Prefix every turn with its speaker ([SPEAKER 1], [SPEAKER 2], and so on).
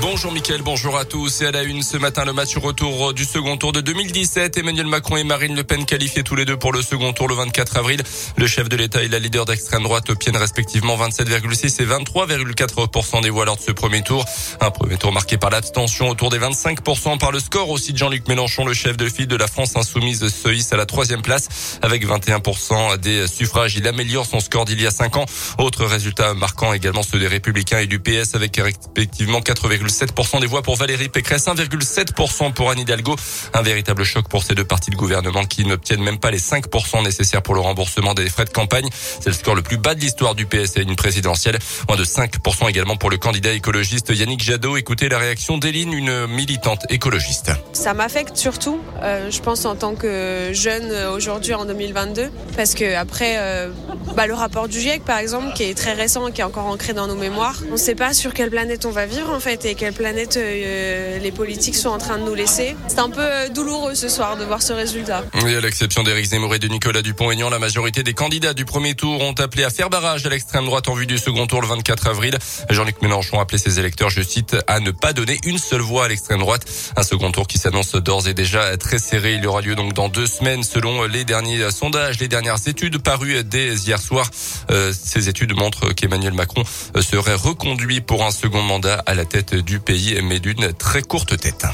[SPEAKER 1] Bonjour Mickaël, bonjour à tous. Et à la une ce matin, le match retour du second tour de 2017. Emmanuel Macron et Marine Le Pen qualifiés tous les deux pour le second tour le 24 avril. Le chef de l'État et la leader d'extrême droite obtiennent respectivement 27,6 et 23,4% des voix lors de ce premier tour. Un premier tour marqué par l'abstention autour des 25% par le score aussi de Jean-Luc Mélenchon, le chef de file de la France insoumise se hisse à la troisième place avec 21% des suffrages. Il améliore son score d'il y a 5 ans. Autre résultat marquant également ceux des Républicains et du PS avec respectivement 80 1,7% des voix pour Valérie Pécresse, 1,7% pour Anne Hidalgo. Un véritable choc pour ces deux partis de gouvernement qui n'obtiennent même pas les 5% nécessaires pour le remboursement des frais de campagne. C'est le score le plus bas de l'histoire du PS à une présidentielle. Moins de 5% également pour le candidat écologiste Yannick Jadot. Écoutez la réaction d'Eline, une militante écologiste.
[SPEAKER 2] Ça m'affecte surtout, euh, je pense en tant que jeune euh, aujourd'hui en 2022, parce que après euh, bah, le rapport du GIEC par exemple, qui est très récent, qui est encore ancré dans nos mémoires, on ne sait pas sur quelle planète on va vivre en fait et quelle planète euh, les politiques sont en train de nous laisser. C'est un peu euh, douloureux ce soir de voir ce résultat.
[SPEAKER 1] Oui, à l'exception d'Éric Zemmour et de Nicolas Dupont-Aignan, la majorité des candidats du premier tour ont appelé à faire barrage à l'extrême droite en vue du second tour le 24 avril. Jean-Luc Mélenchon a appelé ses électeurs, je cite, à ne pas donner une seule voix à l'extrême droite. Un second tour qui s'annonce d'ores et déjà très serré. Il aura lieu donc dans deux semaines selon les derniers sondages, les dernières études parues dès hier soir. Euh, ces études montrent qu'Emmanuel Macron serait reconduit pour un second mandat à la tête du pays, mais d'une très courte tête.